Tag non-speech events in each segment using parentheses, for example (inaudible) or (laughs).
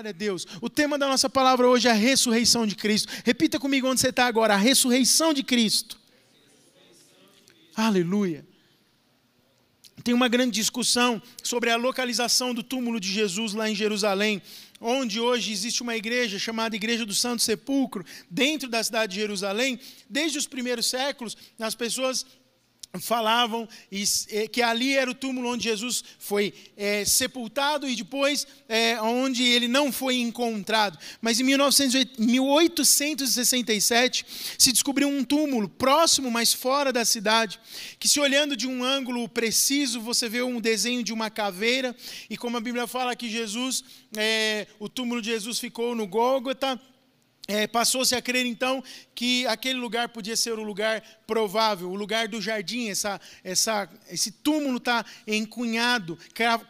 Glória a Deus. O tema da nossa palavra hoje é a ressurreição de Cristo. Repita comigo onde você está agora: a ressurreição de Cristo. Aleluia. Tem uma grande discussão sobre a localização do túmulo de Jesus lá em Jerusalém, onde hoje existe uma igreja chamada Igreja do Santo Sepulcro, dentro da cidade de Jerusalém. Desde os primeiros séculos, as pessoas falavam que ali era o túmulo onde Jesus foi é, sepultado e depois é, onde ele não foi encontrado. Mas em 1867 se descobriu um túmulo próximo, mas fora da cidade, que se olhando de um ângulo preciso você vê um desenho de uma caveira e como a Bíblia fala que Jesus, é, o túmulo de Jesus ficou no Gólgota é, Passou-se a crer então que aquele lugar podia ser o lugar provável, o lugar do jardim. Essa, essa, esse túmulo está encunhado,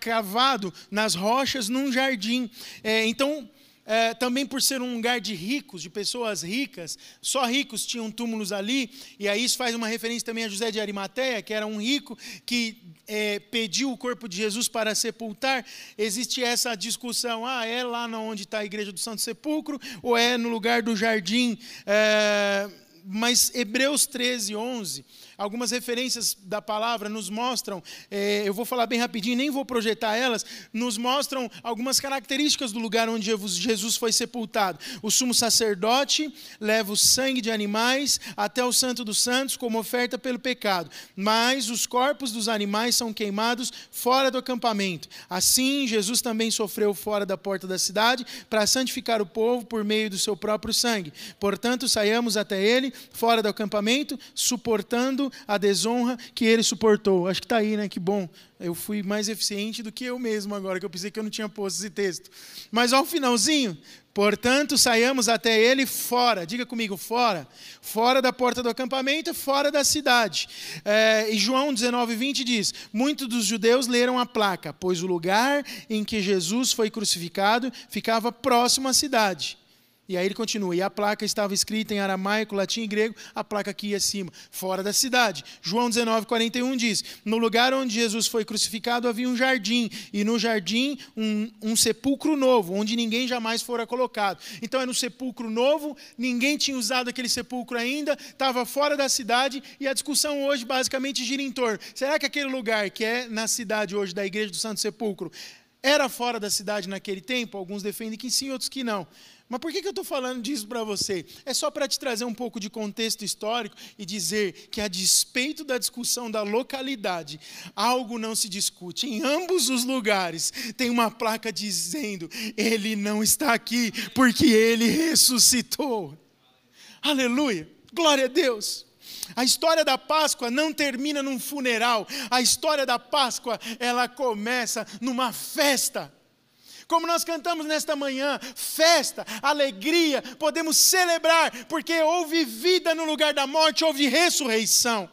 cravado nas rochas num jardim. É, então, é, também por ser um lugar de ricos, de pessoas ricas, só ricos tinham túmulos ali, e aí isso faz uma referência também a José de Arimateia, que era um rico que é, pediu o corpo de Jesus para sepultar, existe essa discussão: ah, é lá onde está a igreja do Santo Sepulcro ou é no lugar do jardim? É, mas Hebreus 13, 11 algumas referências da palavra nos mostram, é, eu vou falar bem rapidinho, nem vou projetar elas, nos mostram algumas características do lugar onde Jesus foi sepultado. O sumo sacerdote leva o sangue de animais até o Santo dos Santos como oferta pelo pecado, mas os corpos dos animais são queimados fora do acampamento. Assim, Jesus também sofreu fora da porta da cidade para santificar o povo por meio do seu próprio sangue. Portanto, saiamos até ele, fora do acampamento, suportando a desonra que ele suportou. Acho que está aí, né? Que bom. Eu fui mais eficiente do que eu mesmo agora, que eu pensei que eu não tinha posto esse texto. Mas ao finalzinho, portanto, saiamos até ele fora. Diga comigo, fora. Fora da porta do acampamento, fora da cidade. É, e João 19, 20 diz: Muitos dos judeus leram a placa, pois o lugar em que Jesus foi crucificado ficava próximo à cidade. E aí ele continua, e a placa estava escrita em aramaico, latim e grego, a placa aqui acima, fora da cidade. João 19, 41 diz: No lugar onde Jesus foi crucificado havia um jardim, e no jardim um, um sepulcro novo, onde ninguém jamais fora colocado. Então é no sepulcro novo, ninguém tinha usado aquele sepulcro ainda, estava fora da cidade, e a discussão hoje basicamente gira em torno: será que aquele lugar que é na cidade hoje da Igreja do Santo Sepulcro era fora da cidade naquele tempo? Alguns defendem que sim, outros que não. Mas por que eu estou falando disso para você? É só para te trazer um pouco de contexto histórico e dizer que, a despeito da discussão da localidade, algo não se discute. Em ambos os lugares tem uma placa dizendo: Ele não está aqui porque ele ressuscitou. Aleluia! Glória a Deus! A história da Páscoa não termina num funeral. A história da Páscoa, ela começa numa festa como nós cantamos nesta manhã, festa, alegria, podemos celebrar, porque houve vida no lugar da morte, houve ressurreição.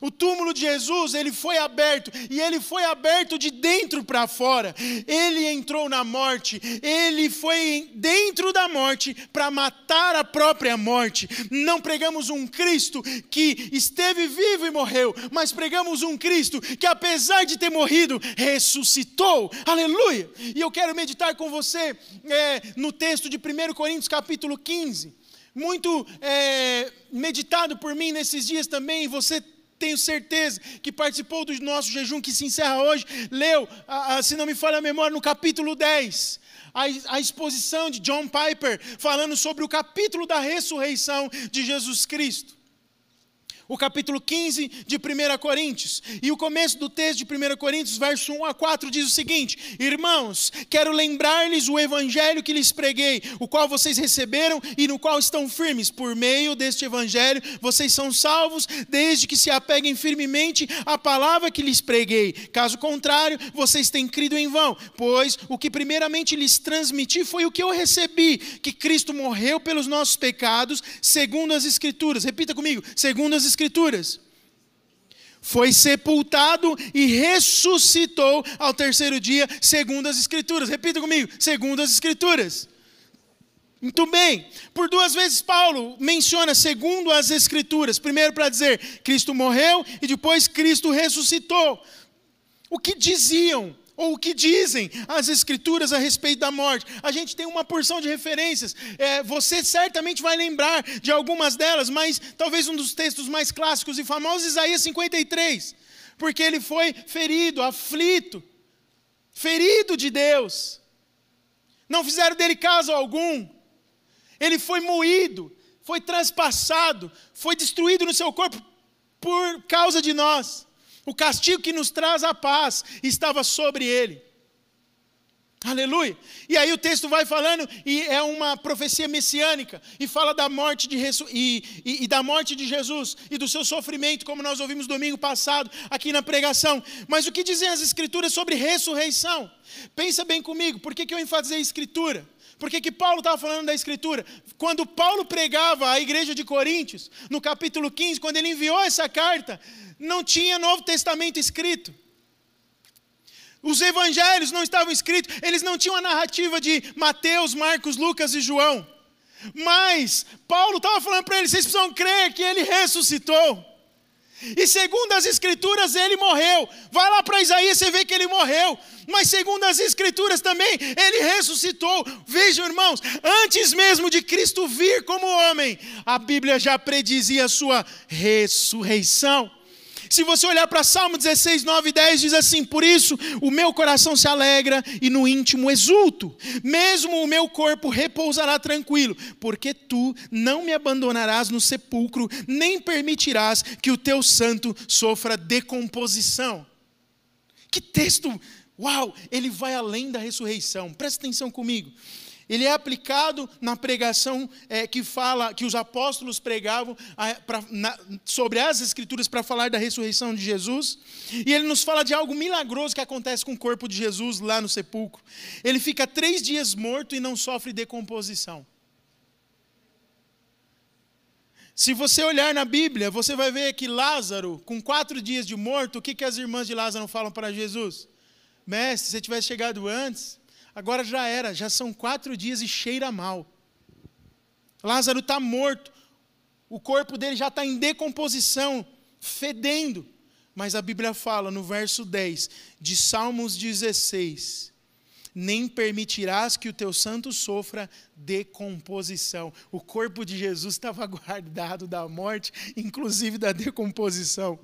O túmulo de Jesus, ele foi aberto, e ele foi aberto de dentro para fora. Ele entrou na morte, ele foi dentro da morte para matar a própria morte. Não pregamos um Cristo que esteve vivo e morreu, mas pregamos um Cristo que, apesar de ter morrido, ressuscitou. Aleluia! E eu quero meditar com você é, no texto de 1 Coríntios, capítulo 15 muito é, meditado por mim nesses dias também, você tenho certeza que participou do nosso jejum que se encerra hoje, leu, se não me falha a memória, no capítulo 10, a, a exposição de John Piper falando sobre o capítulo da ressurreição de Jesus Cristo. O capítulo 15 de 1 Coríntios. E o começo do texto de 1 Coríntios, verso 1 a 4, diz o seguinte: Irmãos, quero lembrar-lhes o evangelho que lhes preguei, o qual vocês receberam e no qual estão firmes. Por meio deste evangelho, vocês são salvos, desde que se apeguem firmemente à palavra que lhes preguei. Caso contrário, vocês têm crido em vão, pois o que primeiramente lhes transmiti foi o que eu recebi: que Cristo morreu pelos nossos pecados, segundo as Escrituras. Repita comigo: segundo as Escrituras. Foi sepultado e ressuscitou ao terceiro dia, segundo as Escrituras. Repita comigo: segundo as Escrituras. Muito bem, por duas vezes Paulo menciona segundo as Escrituras. Primeiro para dizer Cristo morreu e depois Cristo ressuscitou. O que diziam ou o que dizem as Escrituras a respeito da morte. A gente tem uma porção de referências, é, você certamente vai lembrar de algumas delas, mas talvez um dos textos mais clássicos e famosos, Isaías 53, porque ele foi ferido, aflito, ferido de Deus, não fizeram dele caso algum, ele foi moído, foi transpassado, foi destruído no seu corpo por causa de nós. O castigo que nos traz a paz estava sobre ele. Aleluia. E aí o texto vai falando, e é uma profecia messiânica, e fala da morte de, e, e, e, da morte de Jesus e do seu sofrimento, como nós ouvimos domingo passado aqui na pregação. Mas o que dizem as escrituras sobre ressurreição? Pensa bem comigo, por que, que eu enfatizei a escritura? Por que, que Paulo estava falando da escritura? Quando Paulo pregava à igreja de Coríntios, no capítulo 15, quando ele enviou essa carta, não tinha Novo Testamento escrito. Os evangelhos não estavam escritos, eles não tinham a narrativa de Mateus, Marcos, Lucas e João. Mas Paulo estava falando para eles: vocês precisam crer que ele ressuscitou. E segundo as escrituras, ele morreu. Vai lá para Isaías, você vê que ele morreu. Mas segundo as escrituras também, ele ressuscitou. Vejam, irmãos, antes mesmo de Cristo vir como homem, a Bíblia já predizia a sua ressurreição. Se você olhar para Salmo 16, 9 e 10, diz assim: Por isso o meu coração se alegra e no íntimo exulto, mesmo o meu corpo repousará tranquilo, porque tu não me abandonarás no sepulcro, nem permitirás que o teu santo sofra decomposição. Que texto! Uau, ele vai além da ressurreição. Presta atenção comigo ele é aplicado na pregação é, que fala, que os apóstolos pregavam a, pra, na, sobre as escrituras para falar da ressurreição de Jesus. E ele nos fala de algo milagroso que acontece com o corpo de Jesus lá no sepulcro. Ele fica três dias morto e não sofre decomposição. Se você olhar na Bíblia, você vai ver que Lázaro, com quatro dias de morto, o que, que as irmãs de Lázaro falam para Jesus? Mestre, se você tivesse chegado antes, Agora já era, já são quatro dias e cheira mal. Lázaro está morto, o corpo dele já está em decomposição, fedendo. Mas a Bíblia fala no verso 10 de Salmos 16: Nem permitirás que o teu santo sofra decomposição. O corpo de Jesus estava (laughs) guardado da morte, inclusive da decomposição.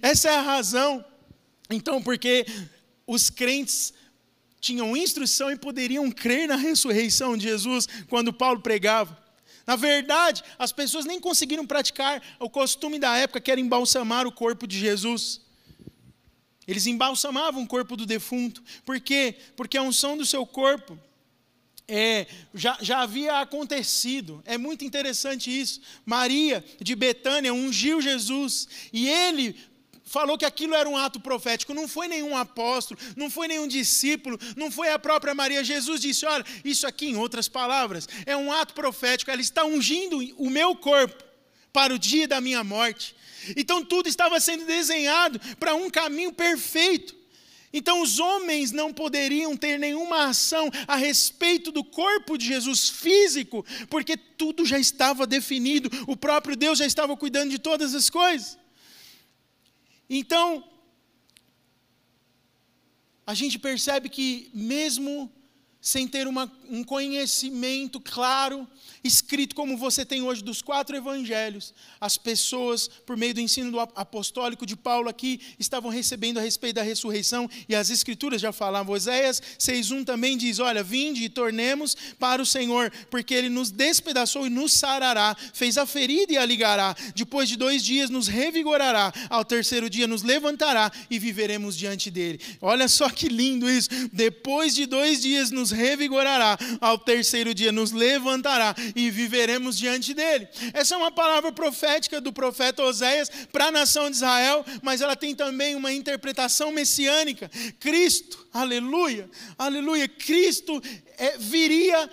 Essa é a razão, então, porque os crentes tinham instrução e poderiam crer na ressurreição de Jesus quando Paulo pregava. Na verdade, as pessoas nem conseguiram praticar o costume da época, que era embalsamar o corpo de Jesus. Eles embalsamavam o corpo do defunto. Por quê? Porque a unção do seu corpo é, já, já havia acontecido. É muito interessante isso. Maria de Betânia ungiu Jesus e ele falou que aquilo era um ato profético. Não foi nenhum apóstolo, não foi nenhum discípulo, não foi a própria Maria. Jesus disse: Olha, isso aqui, em outras palavras, é um ato profético. Ela está ungindo o meu corpo para o dia da minha morte. Então tudo estava sendo desenhado para um caminho perfeito. Então os homens não poderiam ter nenhuma ação a respeito do corpo de Jesus físico, porque tudo já estava definido, o próprio Deus já estava cuidando de todas as coisas. Então, a gente percebe que, mesmo sem ter uma, um conhecimento claro escrito como você tem hoje dos quatro evangelhos, as pessoas, por meio do ensino apostólico de Paulo aqui, estavam recebendo a respeito da ressurreição, e as escrituras já falavam. Oséias 6,1 também diz: Olha, vinde e tornemos para o Senhor, porque ele nos despedaçou e nos sarará, fez a ferida e a ligará. Depois de dois dias nos revigorará, ao terceiro dia nos levantará e viveremos diante dele. Olha só que lindo isso. Depois de dois dias nos revigorará, ao terceiro dia nos levantará e viveremos diante dele. Essa é uma palavra profética do profeta Oséias para a nação de Israel, mas ela tem também uma interpretação messiânica. Cristo, aleluia, aleluia, Cristo é, viria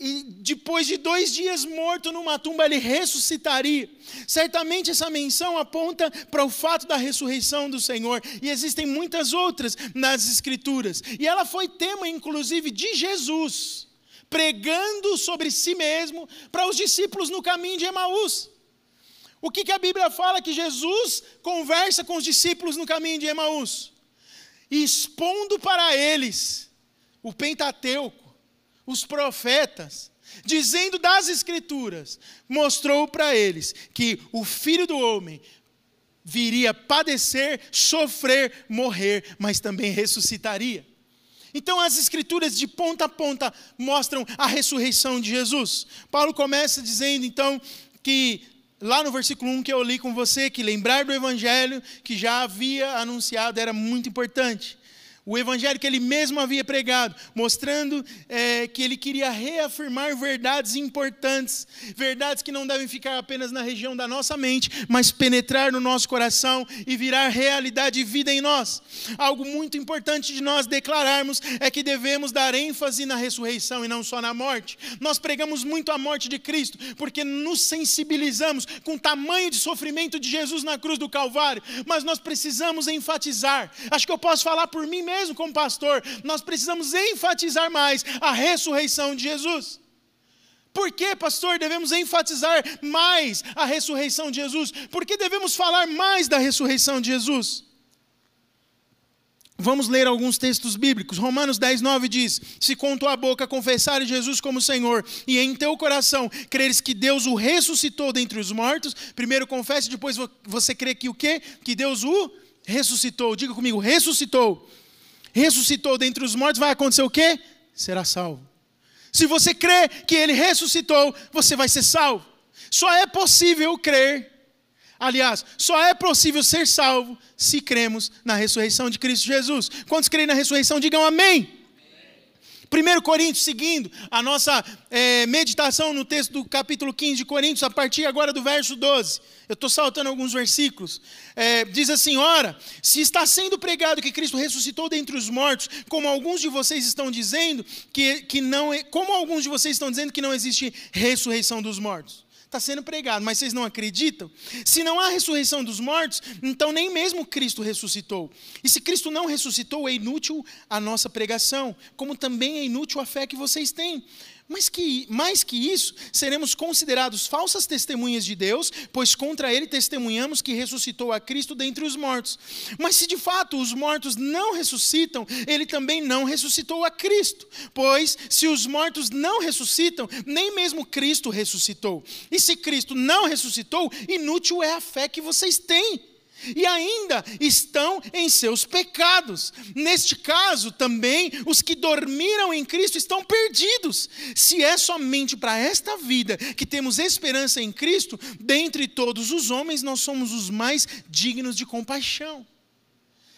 e depois de dois dias morto numa tumba, ele ressuscitaria. Certamente essa menção aponta para o fato da ressurreição do Senhor, e existem muitas outras nas Escrituras. E ela foi tema, inclusive, de Jesus pregando sobre si mesmo para os discípulos no caminho de Emaús. O que, que a Bíblia fala que Jesus conversa com os discípulos no caminho de Emaús? Expondo para eles o Pentateuco, os profetas, dizendo das Escrituras, mostrou para eles que o Filho do Homem viria padecer, sofrer, morrer, mas também ressuscitaria. Então, as escrituras de ponta a ponta mostram a ressurreição de Jesus. Paulo começa dizendo, então, que lá no versículo 1 que eu li com você, que lembrar do evangelho que já havia anunciado era muito importante o evangelho que ele mesmo havia pregado, mostrando é, que ele queria reafirmar verdades importantes, verdades que não devem ficar apenas na região da nossa mente, mas penetrar no nosso coração e virar realidade e vida em nós. Algo muito importante de nós declararmos é que devemos dar ênfase na ressurreição e não só na morte. Nós pregamos muito a morte de Cristo, porque nos sensibilizamos com o tamanho de sofrimento de Jesus na cruz do Calvário, mas nós precisamos enfatizar. Acho que eu posso falar por mim mesmo mesmo como pastor, nós precisamos enfatizar mais a ressurreição de Jesus. Por que, pastor, devemos enfatizar mais a ressurreição de Jesus? Por que devemos falar mais da ressurreição de Jesus? Vamos ler alguns textos bíblicos. Romanos 10, 9 diz: Se com tua boca confessares Jesus como Senhor e em teu coração creres que Deus o ressuscitou dentre os mortos, primeiro confesse, depois você crê que o quê? Que Deus o ressuscitou. Diga comigo, ressuscitou ressuscitou dentre os mortos, vai acontecer o quê? Será salvo. Se você crê que ele ressuscitou, você vai ser salvo. Só é possível crer, aliás, só é possível ser salvo se cremos na ressurreição de Cristo Jesus. Quantos creem na ressurreição, digam amém. 1 Coríntios, seguindo a nossa é, meditação no texto do capítulo 15 de Coríntios, a partir agora do verso 12. Eu estou saltando alguns versículos. É, diz assim: Ora, se está sendo pregado que Cristo ressuscitou dentre os mortos, como alguns de vocês estão dizendo que, que não, como alguns de vocês estão dizendo que não existe ressurreição dos mortos está sendo pregado, mas vocês não acreditam? Se não há ressurreição dos mortos, então nem mesmo Cristo ressuscitou. E se Cristo não ressuscitou, é inútil a nossa pregação, como também é inútil a fé que vocês têm. Mas que, mais que isso, seremos considerados falsas testemunhas de Deus, pois contra ele testemunhamos que ressuscitou a Cristo dentre os mortos. Mas se de fato os mortos não ressuscitam, ele também não ressuscitou a Cristo. Pois se os mortos não ressuscitam, nem mesmo Cristo ressuscitou. E se Cristo não ressuscitou, inútil é a fé que vocês têm e ainda estão em seus pecados. Neste caso, também, os que dormiram em Cristo estão perdidos. Se é somente para esta vida que temos esperança em Cristo, dentre todos os homens, nós somos os mais dignos de compaixão.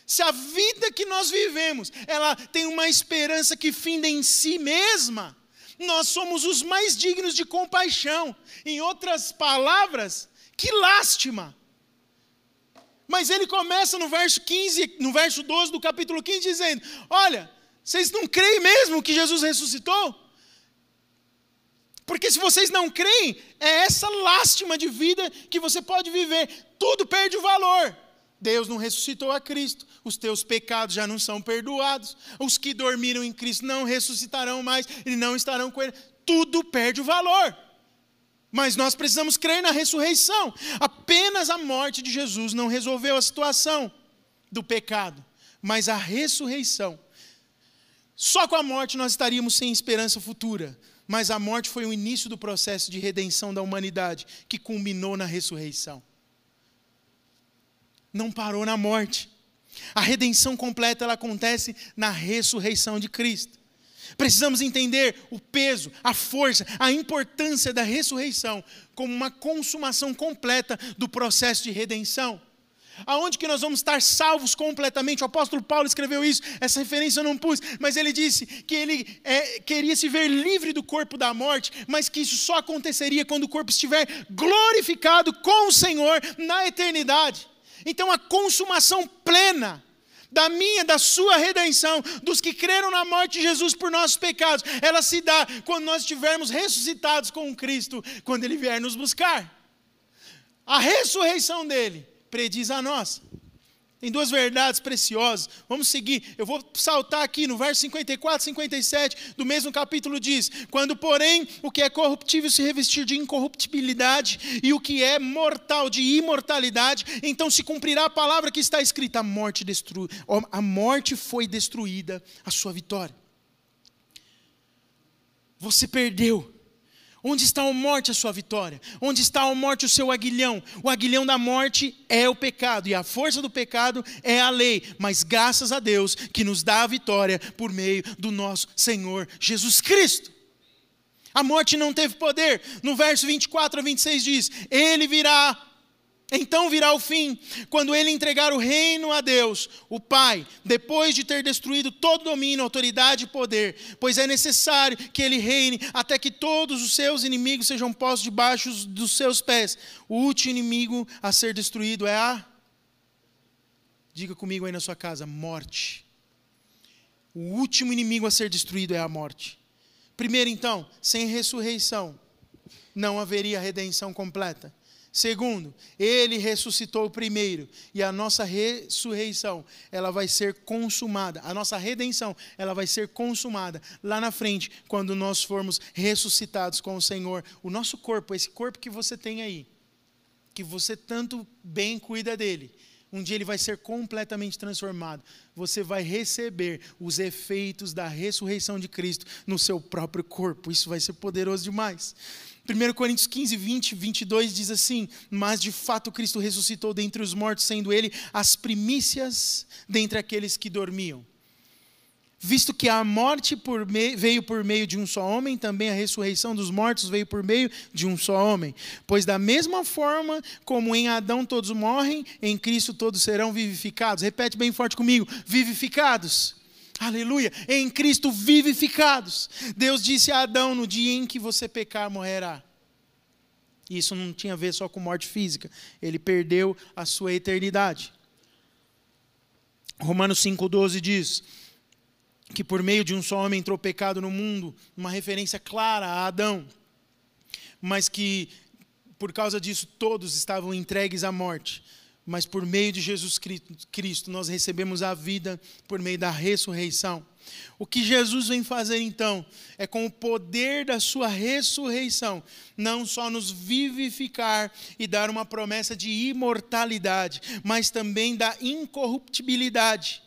Se a vida que nós vivemos, ela tem uma esperança que finda em si mesma, nós somos os mais dignos de compaixão. Em outras palavras, que lástima mas ele começa no verso 15, no verso 12 do capítulo 15, dizendo: Olha, vocês não creem mesmo que Jesus ressuscitou? Porque se vocês não creem, é essa lástima de vida que você pode viver. Tudo perde o valor. Deus não ressuscitou a Cristo, os teus pecados já não são perdoados, os que dormiram em Cristo não ressuscitarão mais e não estarão com Ele. Tudo perde o valor. Mas nós precisamos crer na ressurreição. Apenas a morte de Jesus não resolveu a situação do pecado, mas a ressurreição. Só com a morte nós estaríamos sem esperança futura. Mas a morte foi o início do processo de redenção da humanidade, que culminou na ressurreição. Não parou na morte. A redenção completa ela acontece na ressurreição de Cristo. Precisamos entender o peso, a força, a importância da ressurreição como uma consumação completa do processo de redenção. Aonde que nós vamos estar salvos completamente? O apóstolo Paulo escreveu isso, essa referência eu não pus, mas ele disse que ele é, queria se ver livre do corpo da morte, mas que isso só aconteceria quando o corpo estiver glorificado com o Senhor na eternidade. Então a consumação plena da minha, da sua redenção, dos que creram na morte de Jesus por nossos pecados, ela se dá quando nós estivermos ressuscitados com Cristo, quando Ele vier nos buscar. A ressurreição dele prediz a nossa. Tem duas verdades preciosas. Vamos seguir. Eu vou saltar aqui no verso 54, 57 do mesmo capítulo diz: "Quando, porém, o que é corruptível se revestir de incorruptibilidade e o que é mortal de imortalidade, então se cumprirá a palavra que está escrita: a morte destru... a morte foi destruída, a sua vitória. Você perdeu Onde está a morte, a sua vitória? Onde está a morte, o seu aguilhão? O aguilhão da morte é o pecado, e a força do pecado é a lei. Mas graças a Deus que nos dá a vitória por meio do nosso Senhor Jesus Cristo. A morte não teve poder. No verso 24 a 26 diz: Ele virá então virá o fim, quando ele entregar o reino a Deus, o Pai, depois de ter destruído todo domínio, autoridade e poder, pois é necessário que ele reine até que todos os seus inimigos sejam postos debaixo dos seus pés. O último inimigo a ser destruído é a. Diga comigo aí na sua casa: morte. O último inimigo a ser destruído é a morte. Primeiro, então, sem ressurreição, não haveria redenção completa. Segundo, ele ressuscitou primeiro e a nossa ressurreição, ela vai ser consumada. A nossa redenção, ela vai ser consumada lá na frente, quando nós formos ressuscitados com o Senhor. O nosso corpo, esse corpo que você tem aí, que você tanto bem cuida dele, um dia ele vai ser completamente transformado. Você vai receber os efeitos da ressurreição de Cristo no seu próprio corpo. Isso vai ser poderoso demais. 1 Coríntios 15, 20, 22 diz assim: Mas de fato Cristo ressuscitou dentre os mortos, sendo ele as primícias dentre aqueles que dormiam. Visto que a morte por veio por meio de um só homem, também a ressurreição dos mortos veio por meio de um só homem. Pois, da mesma forma como em Adão todos morrem, em Cristo todos serão vivificados. Repete bem forte comigo: vivificados. Aleluia! Em Cristo vivificados. Deus disse a Adão: no dia em que você pecar, morrerá. Isso não tinha a ver só com morte física. Ele perdeu a sua eternidade. Romanos 5,12 diz que por meio de um só homem entrou pecado no mundo, uma referência clara a Adão, mas que por causa disso todos estavam entregues à morte mas por meio de Jesus Cristo nós recebemos a vida por meio da ressurreição. O que Jesus vem fazer então é com o poder da sua ressurreição, não só nos vivificar e dar uma promessa de imortalidade, mas também da incorruptibilidade.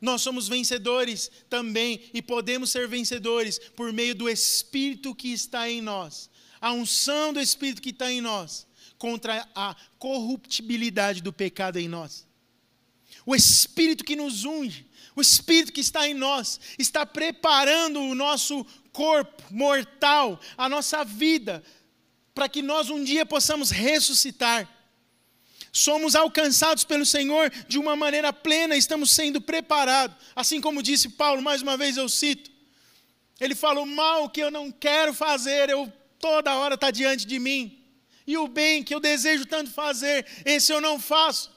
Nós somos vencedores também e podemos ser vencedores por meio do Espírito que está em nós, a unção do Espírito que está em nós contra a corruptibilidade do pecado em nós. O Espírito que nos unge, o Espírito que está em nós, está preparando o nosso corpo mortal, a nossa vida, para que nós um dia possamos ressuscitar. Somos alcançados pelo Senhor de uma maneira plena, estamos sendo preparados. Assim como disse Paulo, mais uma vez eu cito. Ele falou: mal que eu não quero fazer, eu toda hora está diante de mim. E o bem que eu desejo tanto fazer, esse eu não faço.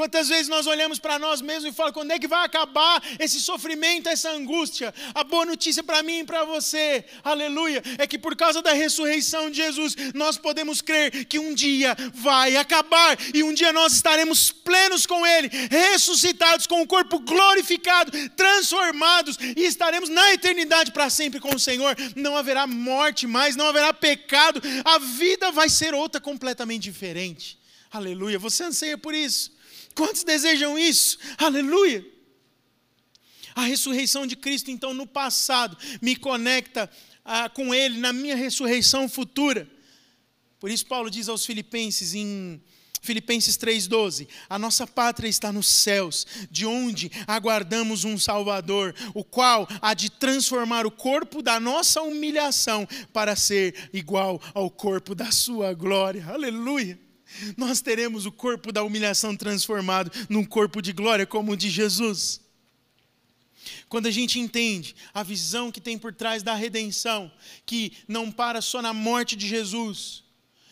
Quantas vezes nós olhamos para nós mesmos e falamos: quando é que vai acabar esse sofrimento, essa angústia? A boa notícia para mim e para você, aleluia, é que por causa da ressurreição de Jesus, nós podemos crer que um dia vai acabar e um dia nós estaremos plenos com Ele, ressuscitados com o corpo glorificado, transformados e estaremos na eternidade para sempre com o Senhor. Não haverá morte mais, não haverá pecado, a vida vai ser outra completamente diferente. Aleluia, você anseia por isso? Quantos desejam isso? Aleluia! A ressurreição de Cristo, então, no passado, me conecta ah, com Ele na minha ressurreição futura. Por isso, Paulo diz aos Filipenses em Filipenses 3,12: A nossa pátria está nos céus, de onde aguardamos um Salvador, o qual há de transformar o corpo da nossa humilhação para ser igual ao corpo da sua glória. Aleluia! Nós teremos o corpo da humilhação transformado num corpo de glória como o de Jesus. Quando a gente entende a visão que tem por trás da redenção, que não para só na morte de Jesus,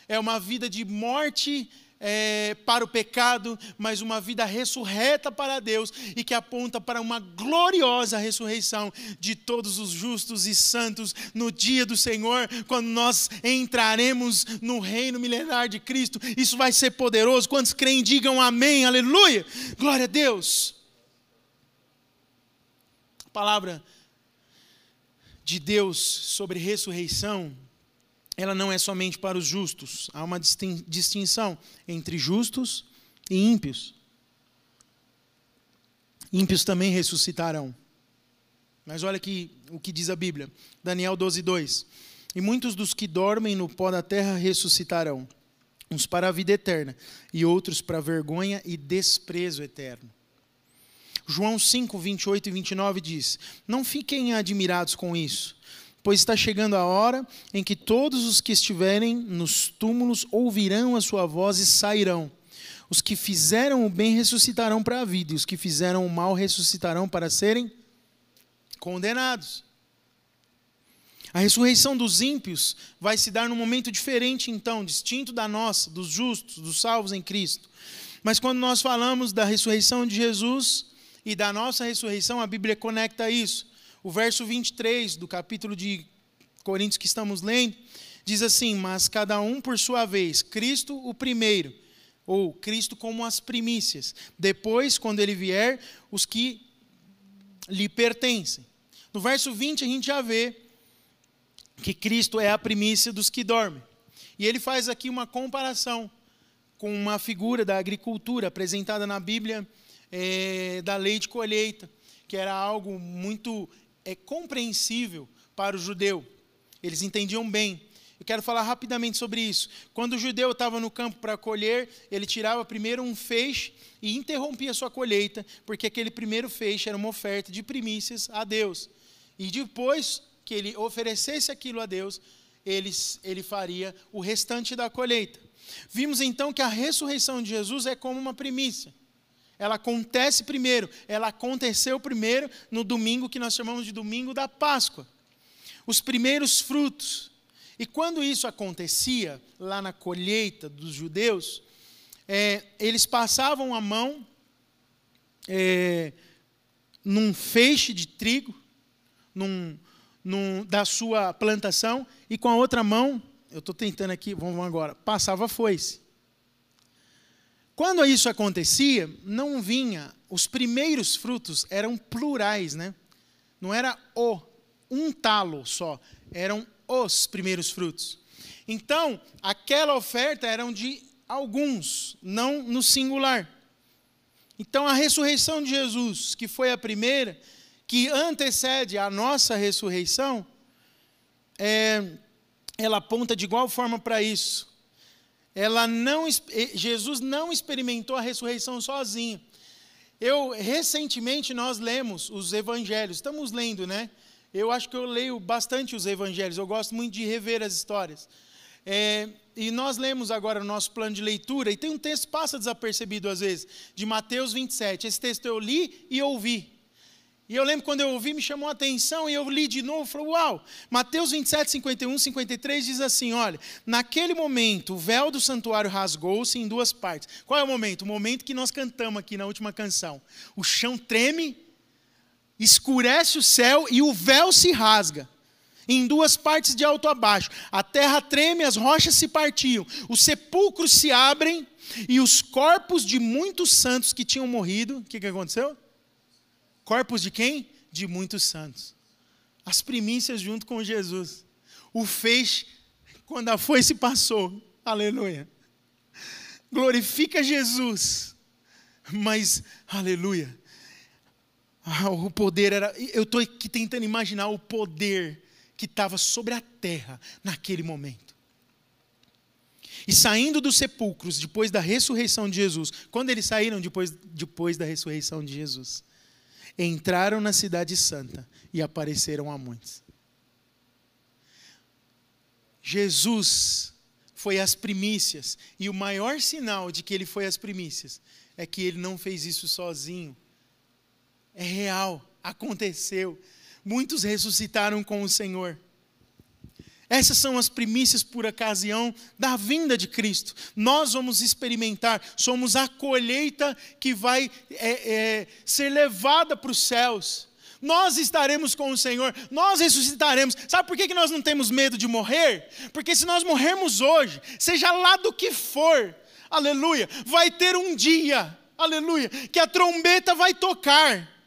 é uma vida de morte é, para o pecado, mas uma vida ressurreta para Deus e que aponta para uma gloriosa ressurreição de todos os justos e santos no dia do Senhor, quando nós entraremos no reino milenar de Cristo. Isso vai ser poderoso. Quantos creem, digam amém, aleluia. Glória a Deus. A palavra de Deus sobre ressurreição ela não é somente para os justos. Há uma distinção entre justos e ímpios. Ímpios também ressuscitarão. Mas olha aqui o que diz a Bíblia. Daniel 12, 2. E muitos dos que dormem no pó da terra ressuscitarão, uns para a vida eterna, e outros para vergonha e desprezo eterno. João 5, 28 e 29 diz: Não fiquem admirados com isso pois está chegando a hora em que todos os que estiverem nos túmulos ouvirão a sua voz e sairão. Os que fizeram o bem ressuscitarão para a vida, e os que fizeram o mal ressuscitarão para serem condenados. A ressurreição dos ímpios vai se dar num momento diferente, então, distinto da nossa, dos justos, dos salvos em Cristo. Mas quando nós falamos da ressurreição de Jesus e da nossa ressurreição, a Bíblia conecta isso. O verso 23 do capítulo de Coríntios que estamos lendo diz assim: Mas cada um por sua vez, Cristo o primeiro, ou Cristo como as primícias, depois, quando ele vier, os que lhe pertencem. No verso 20 a gente já vê que Cristo é a primícia dos que dormem. E ele faz aqui uma comparação com uma figura da agricultura apresentada na Bíblia é, da lei de colheita, que era algo muito é compreensível para o judeu. Eles entendiam bem. Eu quero falar rapidamente sobre isso. Quando o judeu estava no campo para colher, ele tirava primeiro um feixe e interrompia sua colheita, porque aquele primeiro feixe era uma oferta de primícias a Deus. E depois que ele oferecesse aquilo a Deus, ele, ele faria o restante da colheita. Vimos então que a ressurreição de Jesus é como uma primícia. Ela acontece primeiro, ela aconteceu primeiro no domingo que nós chamamos de domingo da Páscoa. Os primeiros frutos. E quando isso acontecia, lá na colheita dos judeus, é, eles passavam a mão é, num feixe de trigo, num, num, da sua plantação, e com a outra mão, eu estou tentando aqui, vamos agora, passava foice. Quando isso acontecia, não vinha, os primeiros frutos eram plurais, né? Não era o, um talo só, eram os primeiros frutos. Então, aquela oferta eram de alguns, não no singular. Então, a ressurreição de Jesus, que foi a primeira, que antecede a nossa ressurreição, é, ela aponta de igual forma para isso ela não, Jesus não experimentou a ressurreição sozinho. Eu recentemente nós lemos os evangelhos, estamos lendo, né? Eu acho que eu leio bastante os evangelhos, eu gosto muito de rever as histórias. É, e nós lemos agora o nosso plano de leitura, e tem um texto que passa desapercebido às vezes, de Mateus 27. Esse texto eu li e ouvi. E eu lembro quando eu ouvi, me chamou a atenção e eu li de novo, falei, uau! Mateus 27, 51, 53 diz assim: olha, naquele momento o véu do santuário rasgou-se em duas partes. Qual é o momento? O momento que nós cantamos aqui na última canção. O chão treme, escurece o céu e o véu se rasga. Em duas partes de alto a baixo. A terra treme, as rochas se partiam, os sepulcros se abrem e os corpos de muitos santos que tinham morrido. O que, que aconteceu? Corpos de quem? De muitos santos. As primícias junto com Jesus. O fez quando a foice passou. Aleluia. Glorifica Jesus. Mas, aleluia. Ah, o poder era. Eu estou aqui tentando imaginar o poder que estava sobre a terra naquele momento. E saindo dos sepulcros depois da ressurreição de Jesus, quando eles saíram depois, depois da ressurreição de Jesus, entraram na Cidade Santa e apareceram a muitos. Jesus foi as primícias, e o maior sinal de que ele foi as primícias é que ele não fez isso sozinho. É real, aconteceu. Muitos ressuscitaram com o Senhor. Essas são as primícias por ocasião da vinda de Cristo. Nós vamos experimentar, somos a colheita que vai é, é, ser levada para os céus. Nós estaremos com o Senhor, nós ressuscitaremos. Sabe por que nós não temos medo de morrer? Porque se nós morrermos hoje, seja lá do que for, aleluia, vai ter um dia, aleluia, que a trombeta vai tocar.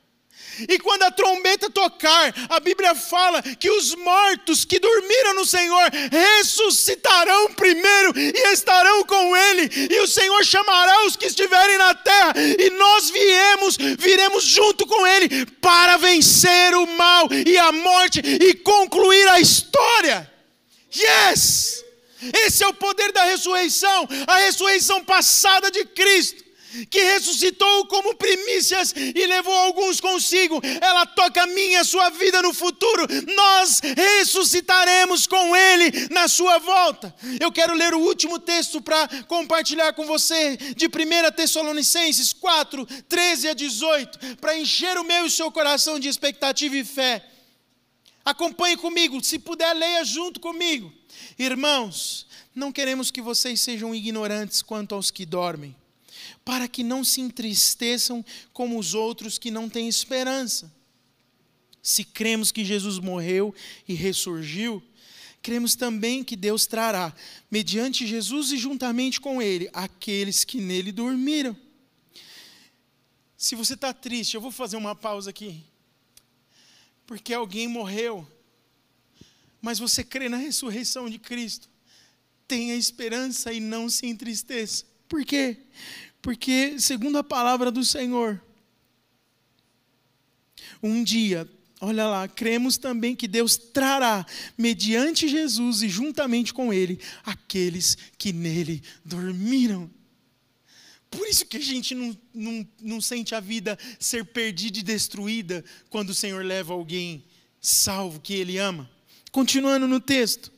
E quando a trombeta tocar, a Bíblia fala que os mortos que dormiram no Senhor ressuscitarão primeiro e estarão com Ele, e o Senhor chamará os que estiverem na terra, e nós viemos, viremos junto com Ele para vencer o mal e a morte e concluir a história. Yes! Esse é o poder da ressurreição, a ressurreição passada de Cristo que ressuscitou como primícias e levou alguns consigo, ela toca a minha a sua vida no futuro. Nós ressuscitaremos com Ele na sua volta. Eu quero ler o último texto para compartilhar com você, de 1 Tessalonicenses 4, 13 a 18, para encher o meu e o seu coração de expectativa e fé. Acompanhe comigo, se puder, leia junto comigo. Irmãos, não queremos que vocês sejam ignorantes quanto aos que dormem para que não se entristeçam como os outros que não têm esperança. Se cremos que Jesus morreu e ressurgiu, cremos também que Deus trará, mediante Jesus e juntamente com Ele, aqueles que nele dormiram. Se você está triste, eu vou fazer uma pausa aqui. Porque alguém morreu, mas você crê na ressurreição de Cristo. Tenha esperança e não se entristeça. Por quê? Porque, segundo a palavra do Senhor, um dia, olha lá, cremos também que Deus trará, mediante Jesus e juntamente com Ele, aqueles que nele dormiram. Por isso que a gente não, não, não sente a vida ser perdida e destruída quando o Senhor leva alguém salvo que Ele ama. Continuando no texto.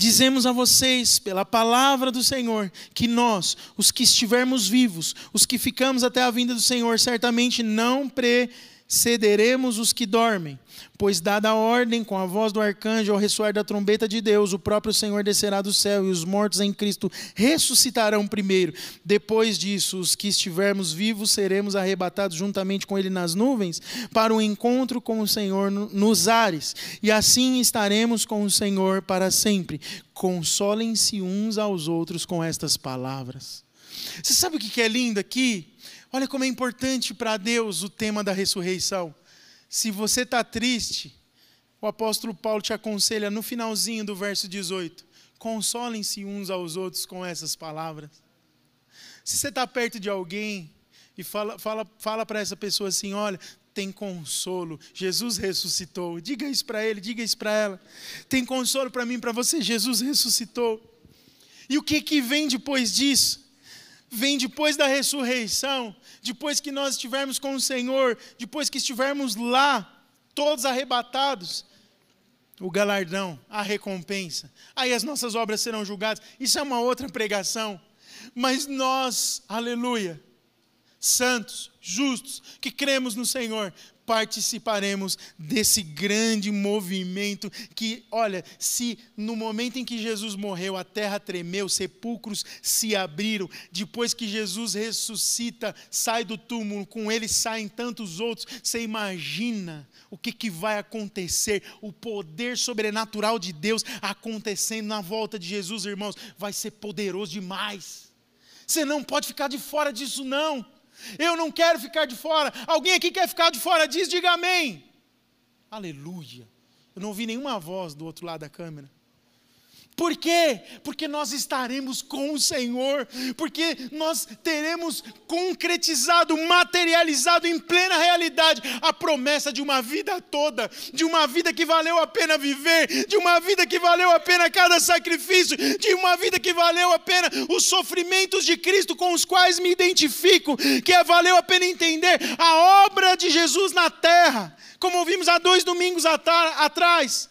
Dizemos a vocês, pela palavra do Senhor, que nós, os que estivermos vivos, os que ficamos até a vinda do Senhor, certamente não precederemos os que dormem. Pois, dada a ordem com a voz do arcanjo ao ressoar da trombeta de Deus, o próprio Senhor descerá do céu e os mortos em Cristo ressuscitarão primeiro. Depois disso, os que estivermos vivos seremos arrebatados juntamente com Ele nas nuvens para o encontro com o Senhor nos ares. E assim estaremos com o Senhor para sempre. Consolem-se uns aos outros com estas palavras. Você sabe o que é lindo aqui? Olha como é importante para Deus o tema da ressurreição. Se você está triste, o apóstolo Paulo te aconselha no finalzinho do verso 18: consolem-se uns aos outros com essas palavras. Se você está perto de alguém e fala, fala, fala para essa pessoa assim: olha, tem consolo, Jesus ressuscitou. Diga isso para ele, diga isso para ela. Tem consolo para mim, para você, Jesus ressuscitou. E o que, que vem depois disso? Vem depois da ressurreição depois que nós estivermos com o Senhor, depois que estivermos lá, todos arrebatados, o galardão, a recompensa. Aí as nossas obras serão julgadas. Isso é uma outra pregação. Mas nós, aleluia, santos, justos, que cremos no Senhor, participaremos desse grande movimento que, olha, se no momento em que Jesus morreu, a terra tremeu, sepulcros se abriram, depois que Jesus ressuscita, sai do túmulo, com ele saem tantos outros, você imagina o que, que vai acontecer, o poder sobrenatural de Deus acontecendo na volta de Jesus, irmãos, vai ser poderoso demais. Você não pode ficar de fora disso, não. Eu não quero ficar de fora. Alguém aqui quer ficar de fora? Diz, diga amém. Aleluia. Eu não ouvi nenhuma voz do outro lado da câmera. Por quê? Porque nós estaremos com o Senhor, porque nós teremos concretizado, materializado em plena realidade a promessa de uma vida toda, de uma vida que valeu a pena viver, de uma vida que valeu a pena cada sacrifício, de uma vida que valeu a pena os sofrimentos de Cristo com os quais me identifico, que valeu a pena entender a obra de Jesus na terra, como ouvimos há dois domingos atrás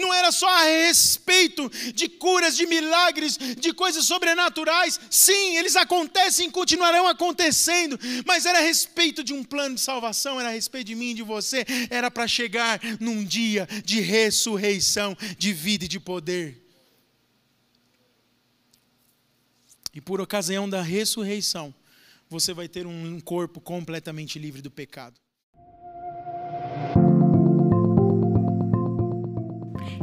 não era só a respeito de curas, de milagres, de coisas sobrenaturais. Sim, eles acontecem e continuarão acontecendo, mas era a respeito de um plano de salvação, era a respeito de mim de você, era para chegar num dia de ressurreição, de vida e de poder. E por ocasião da ressurreição, você vai ter um corpo completamente livre do pecado.